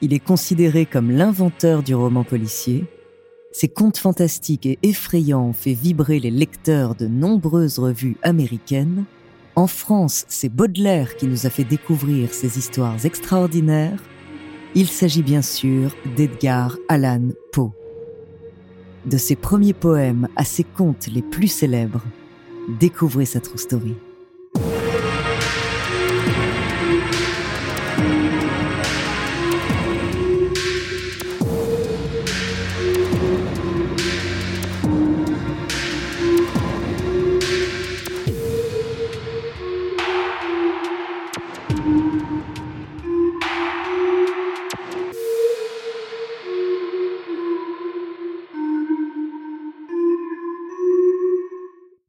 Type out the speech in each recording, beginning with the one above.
Il est considéré comme l'inventeur du roman policier. Ses contes fantastiques et effrayants ont fait vibrer les lecteurs de nombreuses revues américaines. En France, c'est Baudelaire qui nous a fait découvrir ces histoires extraordinaires. Il s'agit bien sûr d'Edgar Allan Poe. De ses premiers poèmes à ses contes les plus célèbres, découvrez sa true story.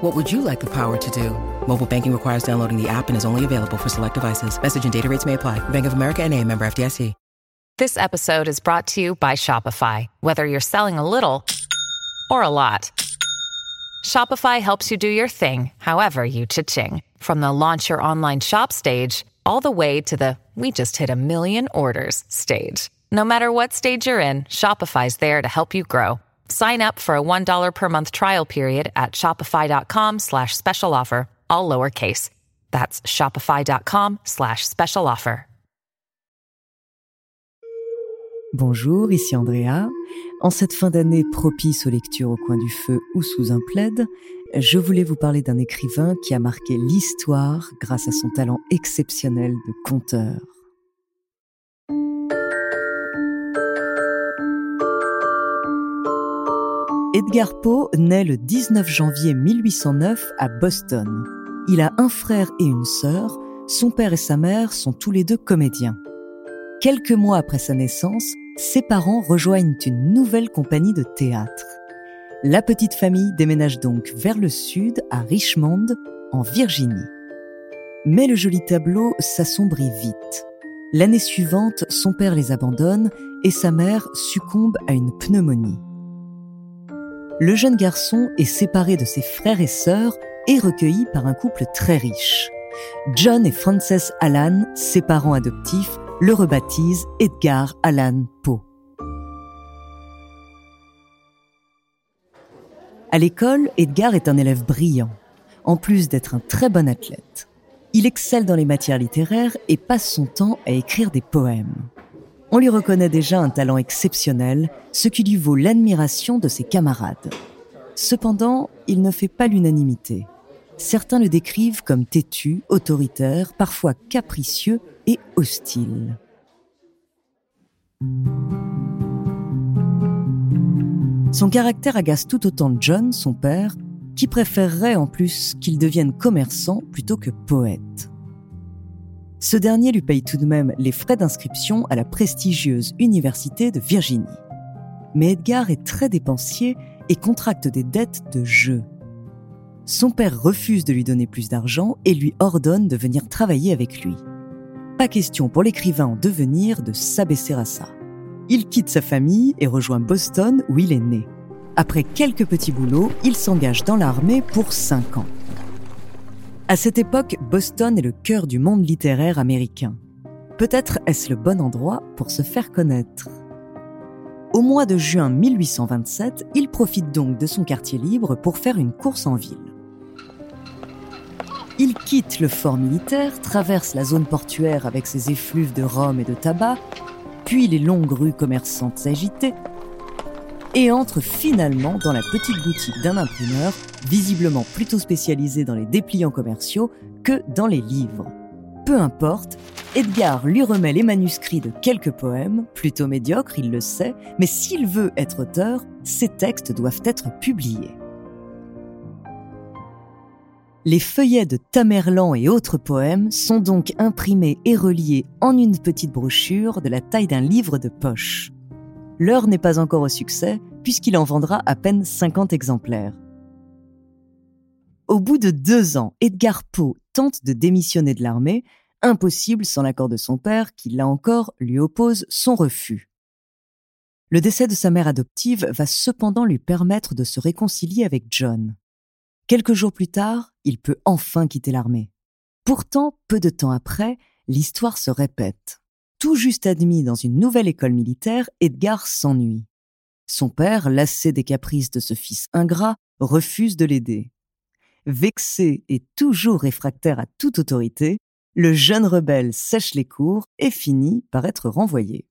What would you like the power to do? Mobile banking requires downloading the app and is only available for select devices. Message and data rates may apply. Bank of America and a member FDIC. This episode is brought to you by Shopify. Whether you're selling a little or a lot, Shopify helps you do your thing, however you cha-ching. From the launch your online shop stage, all the way to the we just hit a million orders stage. No matter what stage you're in, Shopify's there to help you grow. Sign up for a $1 per month trial period at shopify.com slash special offer, all lowercase. That's shopify.com slash special offer. Bonjour, ici Andrea. En cette fin d'année propice aux lectures au coin du feu ou sous un plaid, je voulais vous parler d'un écrivain qui a marqué l'histoire grâce à son talent exceptionnel de conteur. Edgar Poe naît le 19 janvier 1809 à Boston. Il a un frère et une sœur. Son père et sa mère sont tous les deux comédiens. Quelques mois après sa naissance, ses parents rejoignent une nouvelle compagnie de théâtre. La petite famille déménage donc vers le sud, à Richmond, en Virginie. Mais le joli tableau s'assombrit vite. L'année suivante, son père les abandonne et sa mère succombe à une pneumonie le jeune garçon est séparé de ses frères et sœurs et recueilli par un couple très riche. John et Frances Allan, ses parents adoptifs, le rebaptisent Edgar Allan Poe. À l'école, Edgar est un élève brillant, en plus d'être un très bon athlète. Il excelle dans les matières littéraires et passe son temps à écrire des poèmes. On lui reconnaît déjà un talent exceptionnel, ce qui lui vaut l'admiration de ses camarades. Cependant, il ne fait pas l'unanimité. Certains le décrivent comme têtu, autoritaire, parfois capricieux et hostile. Son caractère agace tout autant John, son père, qui préférerait en plus qu'il devienne commerçant plutôt que poète. Ce dernier lui paye tout de même les frais d'inscription à la prestigieuse Université de Virginie. Mais Edgar est très dépensier et contracte des dettes de jeu. Son père refuse de lui donner plus d'argent et lui ordonne de venir travailler avec lui. Pas question pour l'écrivain en devenir de s'abaisser à ça. Il quitte sa famille et rejoint Boston où il est né. Après quelques petits boulots, il s'engage dans l'armée pour 5 ans. À cette époque, Boston est le cœur du monde littéraire américain. Peut-être est-ce le bon endroit pour se faire connaître. Au mois de juin 1827, il profite donc de son quartier libre pour faire une course en ville. Il quitte le fort militaire, traverse la zone portuaire avec ses effluves de rhum et de tabac, puis les longues rues commerçantes agitées, et entre finalement dans la petite boutique d'un imprimeur, visiblement plutôt spécialisé dans les dépliants commerciaux que dans les livres. Peu importe, Edgar lui remet les manuscrits de quelques poèmes, plutôt médiocres, il le sait, mais s'il veut être auteur, ses textes doivent être publiés. Les feuillets de Tamerlan et autres poèmes sont donc imprimés et reliés en une petite brochure de la taille d'un livre de poche. L'heure n'est pas encore au succès puisqu'il en vendra à peine 50 exemplaires. Au bout de deux ans, Edgar Poe tente de démissionner de l'armée, impossible sans l'accord de son père qui, là encore, lui oppose son refus. Le décès de sa mère adoptive va cependant lui permettre de se réconcilier avec John. Quelques jours plus tard, il peut enfin quitter l'armée. Pourtant, peu de temps après, l'histoire se répète. Tout juste admis dans une nouvelle école militaire, Edgar s'ennuie. Son père, lassé des caprices de ce fils ingrat, refuse de l'aider. Vexé et toujours réfractaire à toute autorité, le jeune rebelle sèche les cours et finit par être renvoyé.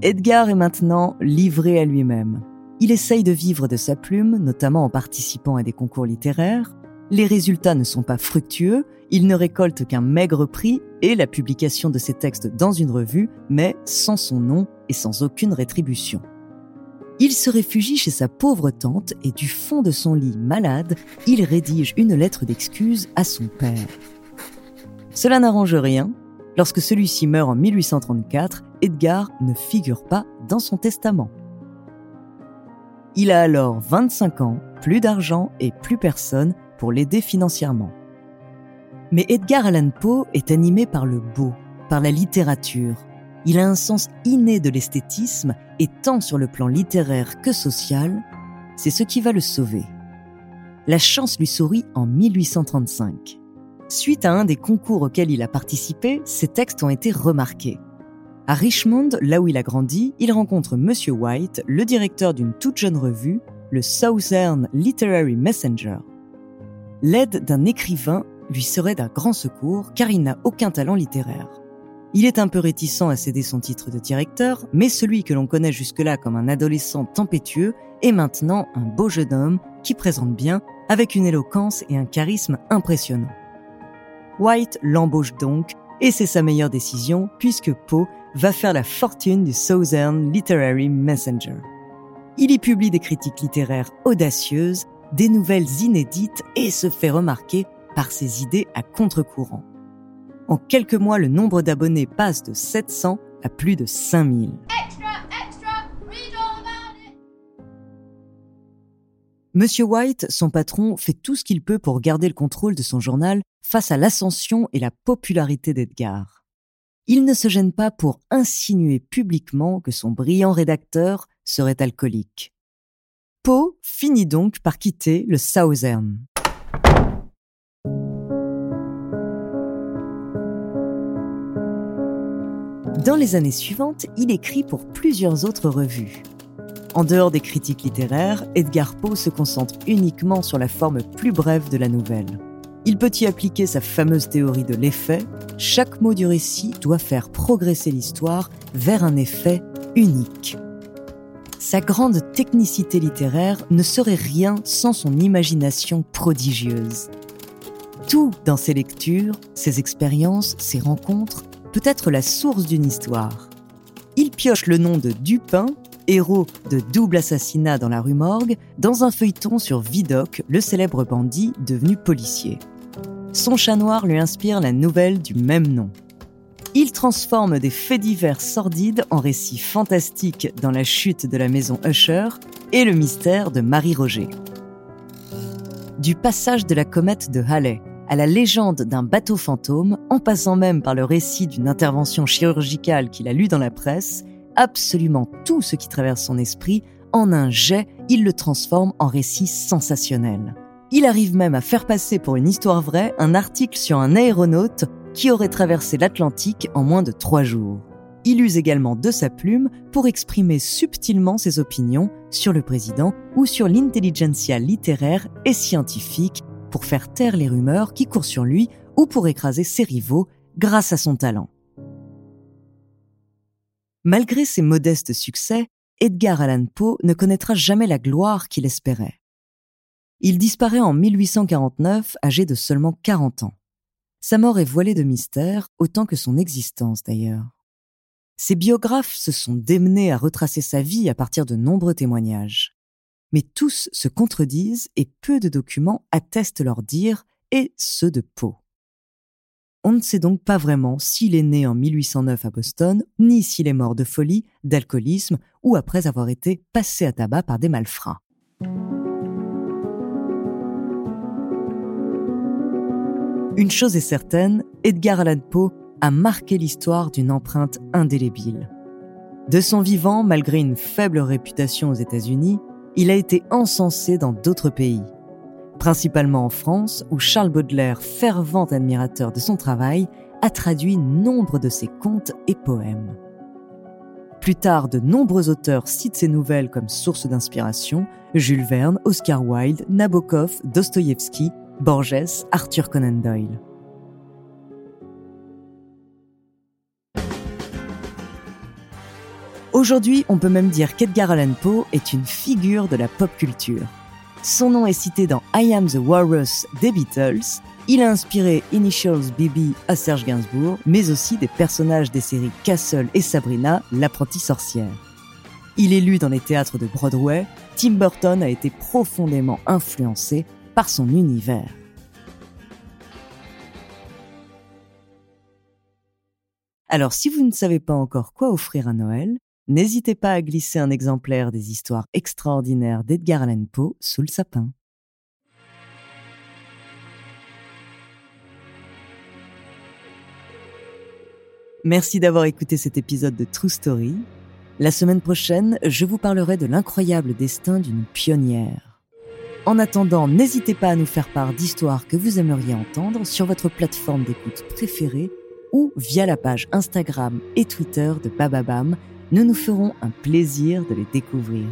Edgar est maintenant livré à lui-même. Il essaye de vivre de sa plume, notamment en participant à des concours littéraires. Les résultats ne sont pas fructueux, il ne récolte qu'un maigre prix et la publication de ses textes dans une revue, mais sans son nom et sans aucune rétribution. Il se réfugie chez sa pauvre tante et du fond de son lit malade, il rédige une lettre d'excuse à son père. Cela n'arrange rien. Lorsque celui-ci meurt en 1834, Edgar ne figure pas dans son testament. Il a alors 25 ans, plus d'argent et plus personne pour l'aider financièrement. Mais Edgar Allan Poe est animé par le beau, par la littérature. Il a un sens inné de l'esthétisme et tant sur le plan littéraire que social, c'est ce qui va le sauver. La chance lui sourit en 1835. Suite à un des concours auxquels il a participé, ses textes ont été remarqués. À Richmond, là où il a grandi, il rencontre Monsieur White, le directeur d'une toute jeune revue, le Southern Literary Messenger. L'aide d'un écrivain lui serait d'un grand secours car il n'a aucun talent littéraire. Il est un peu réticent à céder son titre de directeur, mais celui que l'on connaît jusque-là comme un adolescent tempétueux est maintenant un beau jeune homme qui présente bien, avec une éloquence et un charisme impressionnants. White l'embauche donc, et c'est sa meilleure décision puisque Poe va faire la fortune du Southern Literary Messenger. Il y publie des critiques littéraires audacieuses, des nouvelles inédites et se fait remarquer par ses idées à contre-courant. En quelques mois, le nombre d'abonnés passe de 700 à plus de 5000. Monsieur White, son patron, fait tout ce qu'il peut pour garder le contrôle de son journal face à l'ascension et la popularité d'Edgar. Il ne se gêne pas pour insinuer publiquement que son brillant rédacteur serait alcoolique. Poe finit donc par quitter le Southern. Dans les années suivantes, il écrit pour plusieurs autres revues. En dehors des critiques littéraires, Edgar Poe se concentre uniquement sur la forme plus brève de la nouvelle. Il peut y appliquer sa fameuse théorie de l'effet. Chaque mot du récit doit faire progresser l'histoire vers un effet unique. Sa grande technicité littéraire ne serait rien sans son imagination prodigieuse. Tout dans ses lectures, ses expériences, ses rencontres peut être la source d'une histoire. Il pioche le nom de Dupin, héros de double assassinat dans la rue Morgue, dans un feuilleton sur Vidocq, le célèbre bandit devenu policier. Son chat noir lui inspire la nouvelle du même nom. Il transforme des faits divers sordides en récits fantastiques dans la chute de la maison Usher et le mystère de Marie Roger. Du passage de la comète de Halley à la légende d'un bateau fantôme, en passant même par le récit d'une intervention chirurgicale qu'il a lue dans la presse, absolument tout ce qui traverse son esprit, en un jet, il le transforme en récit sensationnel. Il arrive même à faire passer pour une histoire vraie un article sur un aéronaute qui aurait traversé l'Atlantique en moins de trois jours. Il use également de sa plume pour exprimer subtilement ses opinions sur le président ou sur l'intelligentsia littéraire et scientifique pour faire taire les rumeurs qui courent sur lui ou pour écraser ses rivaux grâce à son talent. Malgré ses modestes succès, Edgar Allan Poe ne connaîtra jamais la gloire qu'il espérait. Il disparaît en 1849, âgé de seulement 40 ans. Sa mort est voilée de mystère, autant que son existence d'ailleurs. Ses biographes se sont démenés à retracer sa vie à partir de nombreux témoignages mais tous se contredisent et peu de documents attestent leur dire et ceux de Poe. On ne sait donc pas vraiment s'il est né en 1809 à Boston, ni s'il est mort de folie, d'alcoolisme ou après avoir été passé à tabac par des malfrats. Une chose est certaine, Edgar Allan Poe a marqué l'histoire d'une empreinte indélébile. De son vivant, malgré une faible réputation aux États-Unis, il a été encensé dans d'autres pays, principalement en France, où Charles Baudelaire, fervent admirateur de son travail, a traduit nombre de ses contes et poèmes. Plus tard, de nombreux auteurs citent ses nouvelles comme source d'inspiration, Jules Verne, Oscar Wilde, Nabokov, Dostoïevski, Borges, Arthur Conan Doyle. Aujourd'hui, on peut même dire qu'Edgar Allan Poe est une figure de la pop culture. Son nom est cité dans I Am the Walrus des Beatles. Il a inspiré Initials BB à Serge Gainsbourg, mais aussi des personnages des séries Castle et Sabrina, l'apprentie sorcière. Il est lu dans les théâtres de Broadway. Tim Burton a été profondément influencé par son univers. Alors si vous ne savez pas encore quoi offrir à Noël, N'hésitez pas à glisser un exemplaire des histoires extraordinaires d'Edgar Allan Poe sous le sapin. Merci d'avoir écouté cet épisode de True Story. La semaine prochaine, je vous parlerai de l'incroyable destin d'une pionnière. En attendant, n'hésitez pas à nous faire part d'histoires que vous aimeriez entendre sur votre plateforme d'écoute préférée ou via la page Instagram et Twitter de Bababam nous nous ferons un plaisir de les découvrir.